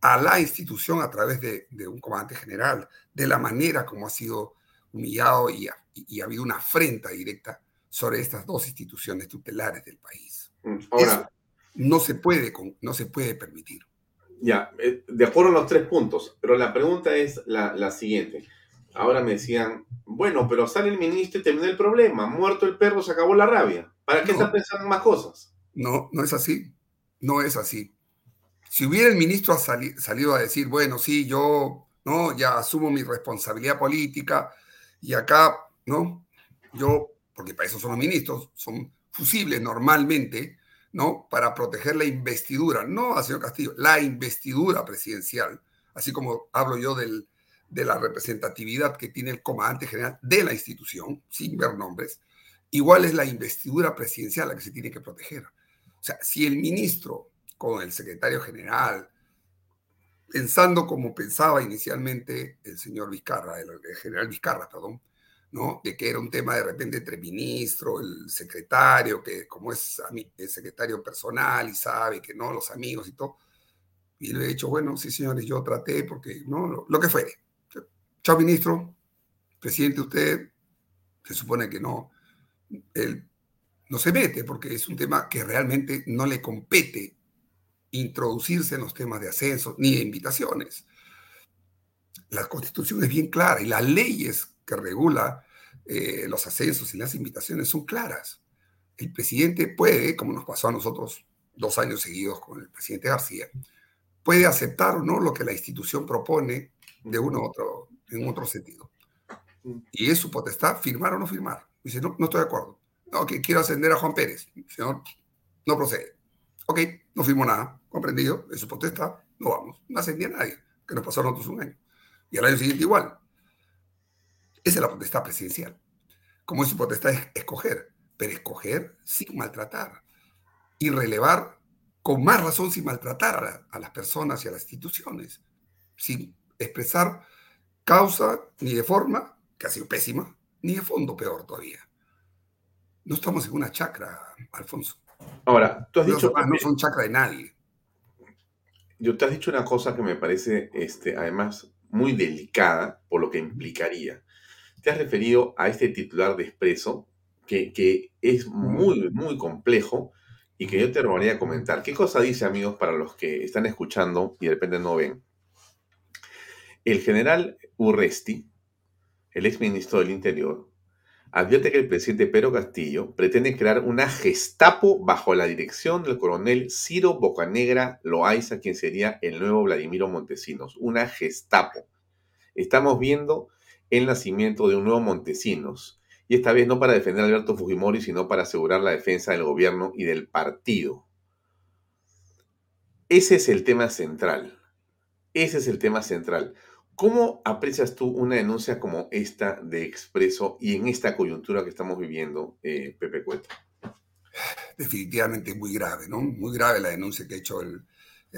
a la institución a través de, un comandante general, de la manera como ha sido humillado y ha, habido una afrenta directa sobre estas dos instituciones tutelares del país. Mm, ahora, no se puede, no se puede permitir. Ya, eh, de acuerdo a los tres puntos, pero la pregunta es la, siguiente. Ahora me decían, bueno, pero sale el ministro y terminó el problema, muerto el perro, se acabó la rabia. ¿Para qué está pensando en más cosas? No, no es así. No es así. Si hubiera el ministro salido a decir, bueno, sí, yo no, ya asumo mi responsabilidad política y acá, ¿no? Yo, porque para eso son los ministros, son fusibles normalmente, ¿no? Para proteger la investidura, no señor Castillo, la investidura presidencial, así como hablo yo del, de la representatividad que tiene el comandante general de la institución, sin ver nombres, igual es la investidura presidencial la que se tiene que proteger. O sea, si el ministro con el secretario general, pensando como pensaba inicialmente el señor Vizcarra, el, general Vizcarra, perdón, ¿no? De que era un tema de repente entre ministro, el secretario, que como es el secretario personal y sabe que no, los amigos y todo. Y le he dicho, bueno, sí, señores, yo traté porque, ¿no? Lo, que fuere. Chao, ministro. Presidente, usted se supone que no. Él no se mete porque es un tema que realmente no le compete introducirse en los temas de ascenso ni de invitaciones. La constitución es bien clara y las leyes que regula eh, los ascensos y las invitaciones son claras. El presidente puede, como nos pasó a nosotros dos años seguidos con el presidente García, puede aceptar o no lo que la institución propone de uno u otro, en otro sentido. Y es su potestad firmar o no firmar. Dice, no, no estoy de acuerdo. No, que quiero ascender a Juan Pérez. Señor, no procede. Ok, no firmo nada, comprendido, es su potestad, no vamos. No ascendía a nadie, que nos pasó a nosotros un año. Y al año siguiente igual. Esa es la potestad presidencial. Como es su potestad es escoger, pero escoger sin maltratar y relevar con más razón sin maltratar a, las personas y a las instituciones, sin expresar causa ni de forma, que ha sido pésima, ni de fondo peor todavía. No estamos en una chacra, Alfonso. Ahora, tú has dicho... no son chacra de nadie. Yo te has dicho una cosa que me parece, este, además, muy delicada por lo que implicaría. Te has referido a este titular de Expreso, que, que es muy, muy complejo y que yo te robaría a comentar. ¿Qué cosa dice, amigos, para los que están escuchando y de repente no ven? El general Urresti, el exministro del Interior, advierte que el presidente Pedro Castillo pretende crear una gestapo bajo la dirección del coronel Ciro Bocanegra Loaiza, quien sería el nuevo Vladimiro Montesinos. Una gestapo. Estamos viendo el nacimiento de un nuevo Montesinos. Y esta vez no para defender a Alberto Fujimori, sino para asegurar la defensa del gobierno y del partido. Ese es el tema central. Ese es el tema central. ¿Cómo aprecias tú una denuncia como esta de Expreso y en esta coyuntura que estamos viviendo, eh, Pepe Cueta? Definitivamente muy grave, ¿no? Muy grave la denuncia que ha hecho el,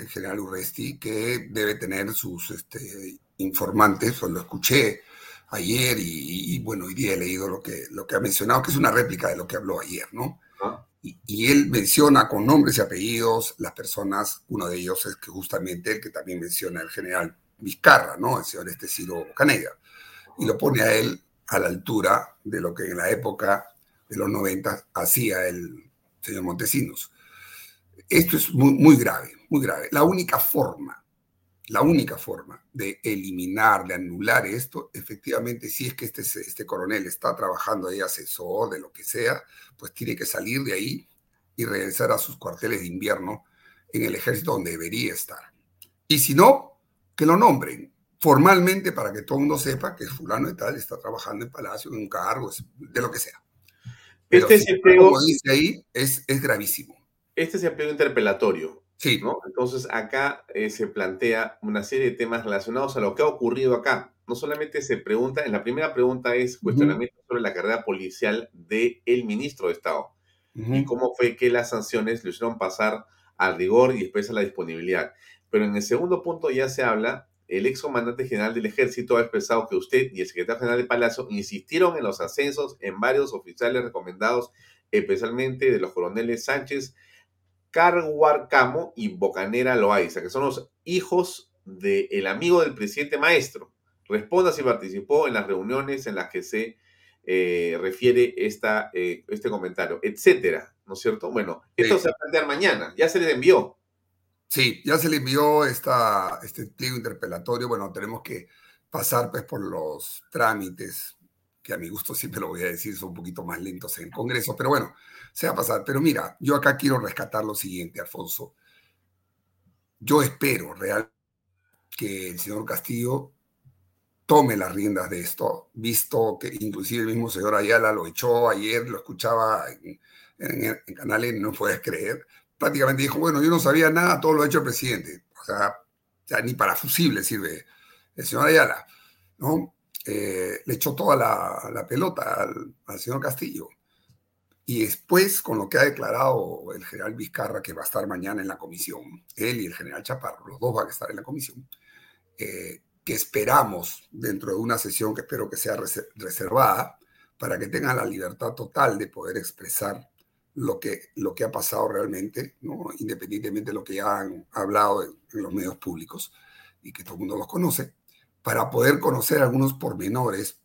general Urresti, que debe tener sus este, informantes, o lo escuché ayer y, bueno, hoy día he leído lo que, lo que ha mencionado, que es una réplica de lo que habló ayer, ¿no? Ah. Y, y, él menciona con nombres y apellidos las personas, uno de ellos es que justamente el que también menciona el general Vizcarra, ¿no? El señor este Ciro Canega. Y lo pone a él a la altura de lo que en la época de los 90 hacía el señor Montesinos. Esto es muy, muy grave, muy grave. La única forma la única forma de eliminar, de anular esto, efectivamente, si es que este, este coronel está trabajando ahí asesor de lo que sea, pues tiene que salir de ahí y regresar a sus cuarteles de invierno en el ejército donde debería estar. Y si no, que lo nombren formalmente para que todo el mundo sepa que fulano y tal está trabajando en Palacio, en un cargo, de lo que sea. este si, como dice ahí, es, es gravísimo. Este es el empleo interpelatorio. Sí. ¿no? Entonces acá eh, se plantea una serie de temas relacionados a lo que ha ocurrido acá. No solamente se pregunta, en la primera pregunta es cuestionamiento sobre la carrera policial del el ministro de Estado y cómo fue que las sanciones lo hicieron pasar al rigor y después a la disponibilidad. Pero en el segundo punto ya se habla, el ex comandante general del ejército ha expresado que usted y el secretario general de Palacio insistieron en los ascensos en varios oficiales recomendados, especialmente de los coroneles Sánchez, Carhuarcamo y Bocanera Loaiza, que son los hijos del amigo del presidente maestro. Responda si participó en las reuniones en las que se eh, refiere esta, eh, este comentario, etcétera, ¿no es cierto? Bueno, esto se va a plantear mañana, ya se le envió. Sí, ya se le envió esta, este pliego interpelatorio. Bueno, tenemos que pasar pues por los trámites, que a mi gusto siempre lo voy a decir, son un poquito más lentos en el Congreso, pero bueno, se va a pasar. Pero mira, yo acá quiero rescatar lo siguiente, Alfonso. Yo espero real que el señor Castillo tome las riendas de esto, visto que inclusive el mismo señor Ayala lo echó ayer, lo escuchaba en, en, canales, no puedes creer, prácticamente dijo, bueno, yo no sabía nada, todo lo ha hecho el presidente. O sea, ni para fusible sirve el señor Ayala, ¿no? Eh, le echó toda la, pelota al, señor Castillo. Y después, con lo que ha declarado el general Vizcarra, que va a estar mañana en la comisión, él y el general Chaparro, los dos van a estar en la comisión, eh, que esperamos dentro de una sesión que espero que sea reservada, para que tengan la libertad total de poder expresar lo que, lo que ha pasado realmente, ¿no? independientemente de lo que ya han hablado en, los medios públicos y que todo el mundo los conoce, para poder conocer algunos pormenores.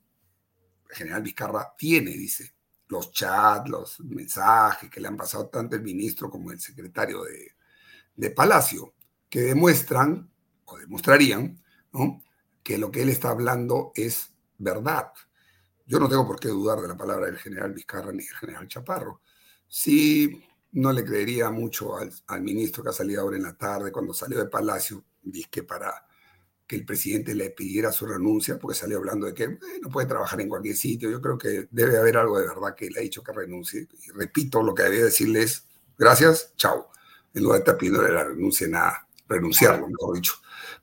El general Vizcarra tiene, dice, los chats, los mensajes que le han pasado tanto el ministro como el secretario de, de Palacio, que demuestran o demostrarían que lo que él está hablando es verdad. Yo no tengo por qué dudar de la palabra del general Vizcarra ni del general Chaparro. Sí, no le creería mucho al, ministro que ha salido ahora en la tarde, cuando salió de Palacio, que para que el presidente le pidiera su renuncia, porque salió hablando de que no puede trabajar en cualquier sitio. Yo creo que debe haber algo de verdad que le ha dicho que renuncie. Y repito, lo que debía decirle es gracias, chao. En lugar de estar pidiéndole la renuncia, nada, renunciarlo, mejor dicho.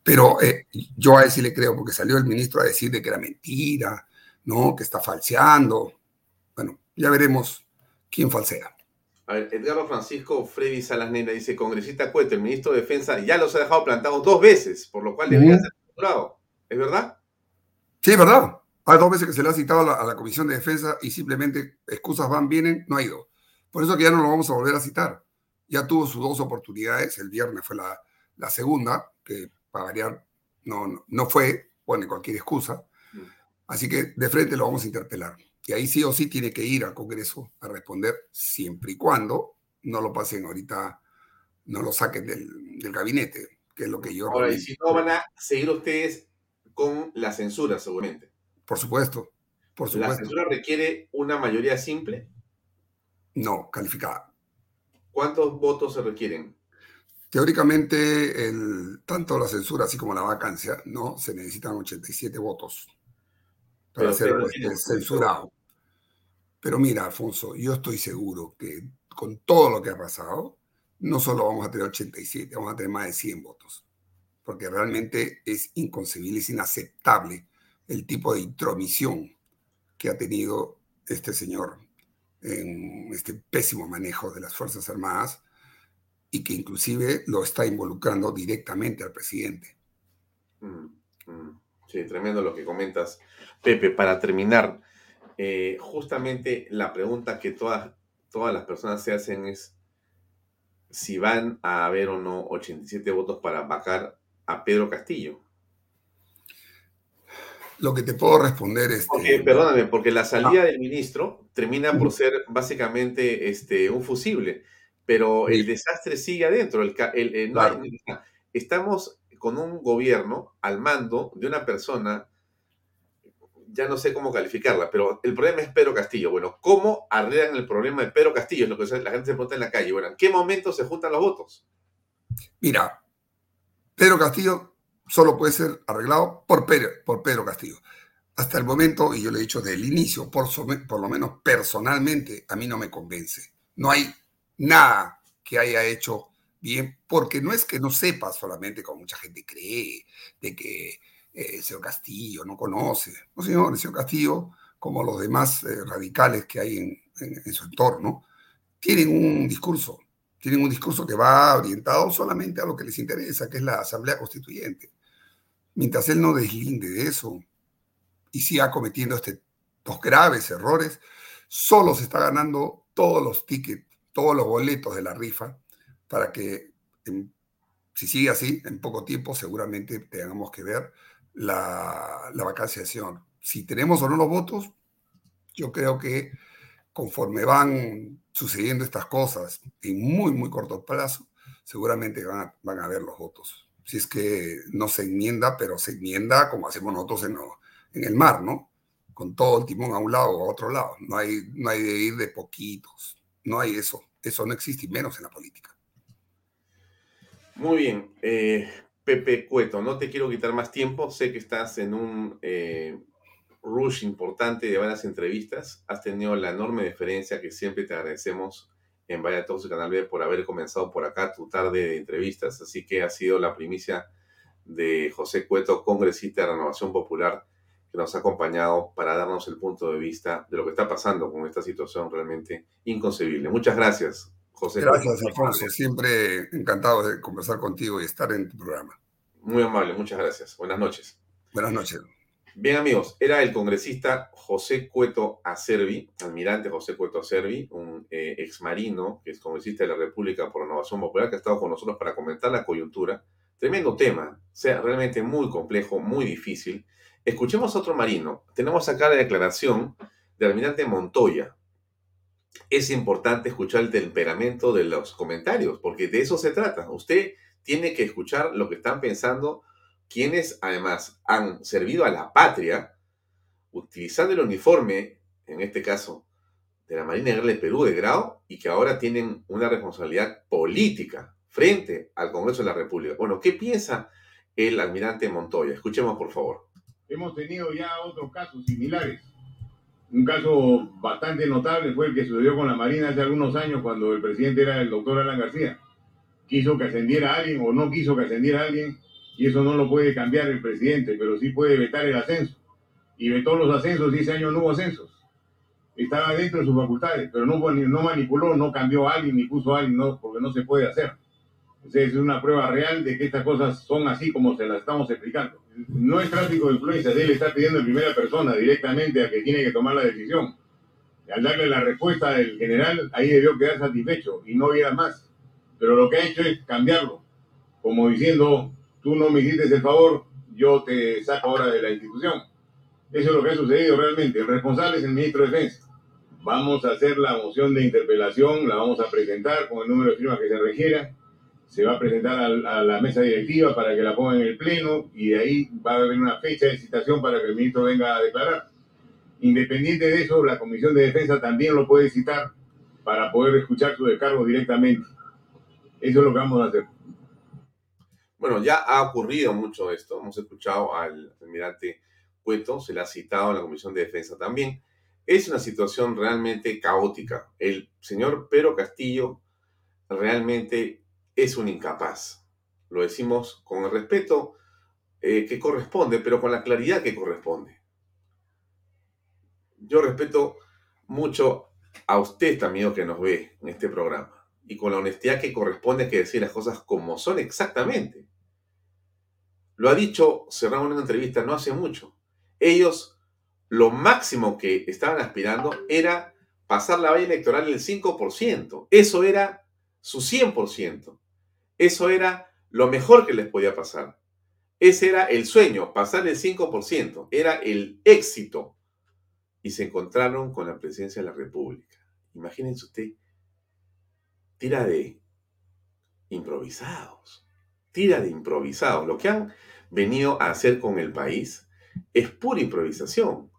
Pero eh, yo a él sí le creo, porque salió el ministro a decir de que era mentira, ¿no? Que está falseando. Bueno, ya veremos quién falsea. A ver, Edgardo Francisco Freddy Salas Nena dice, congresista Cueto, el ministro de Defensa ya los ha dejado plantados dos veces, por lo cual debería ser capturado. ¿Es verdad? Sí, es verdad. Hay dos veces que se le ha citado a la, a la, Comisión de Defensa y simplemente excusas van, vienen, no ha ido. Por eso que ya no lo vamos a volver a citar. Ya tuvo sus dos oportunidades, el viernes fue la, la segunda, que para variar no, no, fue, pone cualquier excusa. Mm. Así que de frente lo vamos a interpelar. Y ahí sí o sí tiene que ir al Congreso a responder, siempre y cuando no lo pasen ahorita, no lo saquen del, del gabinete, que es lo que yo... Ahora, y si no van a seguir ustedes con la censura, seguramente. Por supuesto, por supuesto. ¿La censura requiere una mayoría simple? No, calificada. ¿Cuántos votos se requieren? Teóricamente, el, tanto la censura así como la vacancia, ¿no? Se necesitan 87 votos para ser este, censurado. Pero mira, Alfonso, yo estoy seguro que con todo lo que ha pasado, no solo vamos a tener 87, vamos a tener más de 100 votos. Porque realmente es inconcebible, es inaceptable el tipo de intromisión que ha tenido este señor en este pésimo manejo de las Fuerzas Armadas y que inclusive lo está involucrando directamente al presidente. Mm, mm. Sí, tremendo lo que comentas. Pepe, para terminar, eh, justamente la pregunta que todas, todas las personas se hacen es si van a haber o no 87 votos para vacar a Pedro Castillo. Lo que te puedo responder es... perdóname, porque la salida del ministro termina por ser básicamente este, un fusible pero el desastre sigue adentro. El, el, estamos con un gobierno al mando de una persona, ya no sé cómo calificarla, pero el problema es Pedro Castillo. Bueno, ¿cómo arreglan el problema de Pedro Castillo? Es lo que la gente se pregunta en la calle. Bueno, ¿en qué momento se juntan los votos? Mira, Pedro Castillo solo puede ser arreglado por Pedro, por Pedro Castillo. Hasta el momento, y yo le he dicho desde el inicio, por, por lo menos personalmente, a mí no me convence. No hay nada que haya hecho bien, porque no es que no sepa solamente, como mucha gente cree, de que eh, el señor Castillo no conoce. No, señor, el señor Castillo, como los demás eh, radicales que hay en, su entorno, tienen un discurso, tienen un discurso que va orientado solamente a lo que les interesa, que es la Asamblea Constituyente. Mientras él no deslinde de eso y siga cometiendo estos graves errores, solo se está ganando todos los tickets todos los boletos de la rifa para que, si sigue así, en poco tiempo seguramente tengamos que ver la, la. Si tenemos o no los votos, yo creo que conforme van sucediendo estas cosas en muy, muy corto plazo, seguramente van a, van a ver los votos. Si es que no se enmienda, pero se enmienda como hacemos nosotros en, el mar, ¿no? Con todo el timón a un lado o a otro lado. No hay, no hay de ir de poquitos. No hay eso. Eso no existe, menos en la política. Muy bien. Eh, Pepe Cueto, no te quiero quitar más tiempo. Sé que estás en un eh, rush importante de varias entrevistas. Has tenido la enorme diferencia que siempre te agradecemos en Vaya Todos y Canal B por haber comenzado por acá tu tarde de entrevistas. Así que ha sido la primicia de José Cueto, congresista de Renovación Popular nos ha acompañado para darnos el punto de vista de lo que está pasando con esta situación realmente inconcebible. Muchas gracias, José. Gracias, Alfonso. Siempre encantado de conversar contigo y estar en tu programa. Muy amable, muchas gracias. Buenas noches. Buenas noches. Bien, amigos, era el congresista José Cueto Acervi, almirante José Cueto Acervi, un eh, ex marino que es congresista de la República por Renovación Popular, que ha estado con nosotros para comentar la coyuntura. Tremendo tema, o sea, realmente muy complejo, muy difícil Escuchemos a otro marino. Tenemos acá la declaración del almirante Montoya. Es importante escuchar el temperamento de los comentarios, porque de eso se trata. Usted tiene que escuchar lo que están pensando quienes además han servido a la patria utilizando el uniforme, en este caso, de la Marina Negra del Perú de grado y que ahora tienen una responsabilidad política frente al Congreso de la República. Bueno, ¿qué piensa el almirante Montoya? Escuchemos, por favor hemos tenido ya otros casos similares. Un caso bastante notable fue el que sucedió con la Marina hace algunos años cuando el presidente era el doctor Alan García. Quiso que ascendiera a alguien o no quiso que ascendiera a alguien y eso no lo puede cambiar el presidente, pero sí puede vetar el ascenso. Y vetó los ascensos y ese año no hubo ascensos. Estaba dentro de sus facultades, pero no, no manipuló, no cambió a alguien ni puso a alguien, no, porque no se puede hacer. Entonces es una prueba real de que estas cosas son así como se las estamos explicando no es tráfico de influencias, él está pidiendo en primera persona directamente a que tiene que tomar la decisión. al darle la respuesta del general, ahí debió quedar satisfecho y no ir más. Pero lo que ha hecho es cambiarlo, como diciendo, tú no me hiciste el favor, yo te saco ahora de la institución. Eso es lo que ha sucedido realmente. El responsable es el ministro de Defensa. Vamos a hacer la moción de interpelación, la vamos a presentar con el número de firmas que se requiera se va a presentar a, la mesa directiva para que la ponga en el pleno y de ahí va a haber una fecha de citación para que el ministro venga a declarar. Independiente de eso, la Comisión de Defensa también lo puede citar para poder escuchar su descargo directamente. Eso es lo que vamos a hacer. Bueno, ya ha ocurrido mucho esto. Hemos escuchado al almirante Cueto, se le ha citado en la Comisión de Defensa también. Es una situación realmente caótica. El señor Pedro Castillo realmente es un incapaz. Lo decimos con el respeto eh, que corresponde, pero con la claridad que corresponde. Yo respeto mucho a usted, amigo, que nos ve en este programa, y con la honestidad que corresponde que decir las cosas como son exactamente. Lo ha dicho cerrando una entrevista no hace mucho. Ellos, lo máximo que estaban aspirando era pasar la valla electoral el 5%. Eso era su 100%. Eso era lo mejor que les podía pasar. Ese era el sueño, pasar el 5%, era el éxito. Y se encontraron con la presidencia de la República. Imagínense usted, tira de improvisados, tira de improvisado. Lo que han venido a hacer con el país es pura improvisación.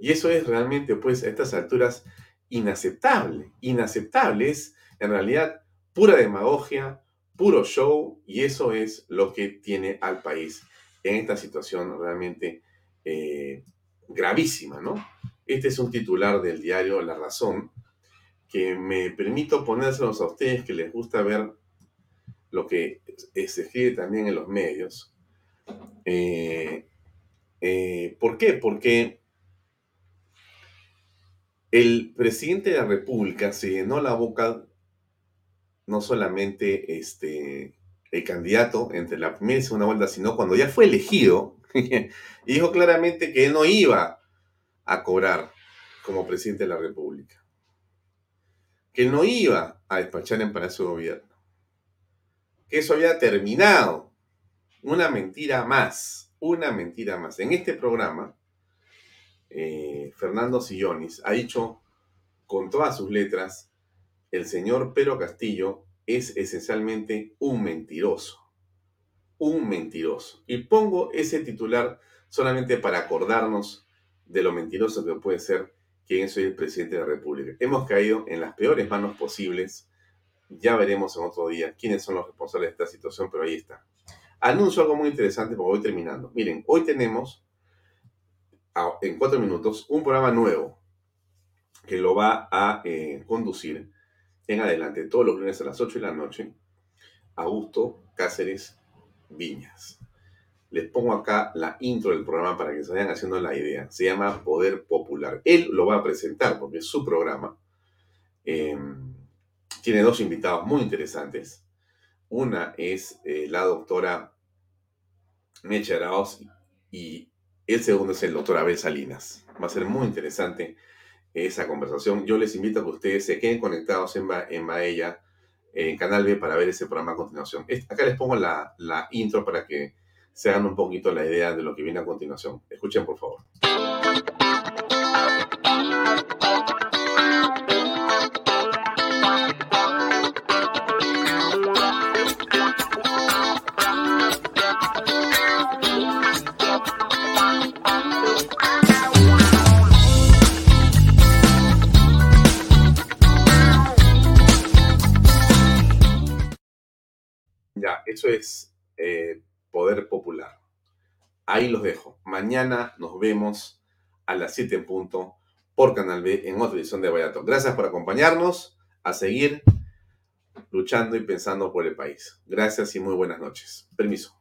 Y eso es realmente, pues, a estas alturas inaceptable. Inaceptable es, en realidad, pura demagogia, puro show, y eso es lo que tiene al país en esta situación realmente eh, gravísima, ¿no? Este es un titular del diario La Razón, que me permito ponérselos a ustedes que les gusta ver lo que se escribe también en los medios. Eh, eh, ¿Por qué? Porque el presidente de la República se llenó la boca no solamente este, el candidato entre la primera y segunda vuelta, sino cuando ya fue elegido, dijo claramente que él no iba a cobrar como presidente de la República, que él no iba a despachar en Palacio de Gobierno, que eso había terminado. Una mentira más, una mentira más. En este programa, eh, Fernando Sillonis ha dicho con todas sus letras, el señor Pedro Castillo es esencialmente un mentiroso. Un mentiroso. Y pongo ese titular solamente para acordarnos de lo mentiroso que puede ser quien soy el presidente de la República. Hemos caído en las peores manos posibles. Ya veremos en otro día quiénes son los responsables de esta situación, pero ahí está. Anuncio algo muy interesante porque voy terminando. Miren, hoy tenemos en cuatro minutos un programa nuevo que lo va a eh, conducir en adelante todos los lunes a las 8 de la noche Augusto Cáceres Viñas. Les pongo acá la intro del programa para que se vayan haciendo la idea. Se llama Poder Popular. Él lo va a presentar porque es su programa. Em, tiene dos invitados muy interesantes. Una es eh, la doctora Mecha y el segundo es el doctor Abel Salinas. Va a ser muy interesante esa conversación. Yo les invito a que ustedes se queden conectados en, en Baella, en Canal B, para ver ese programa a continuación. Acá les pongo la, la intro para que se hagan un poquito la idea de lo que viene a continuación. Escuchen, por favor. Eso es eh, poder popular. Ahí los dejo. Mañana nos vemos a las 7 en punto por Canal B en otra edición de Vallato. Gracias por acompañarnos a seguir luchando y pensando por el país. Gracias y muy buenas noches. Permiso.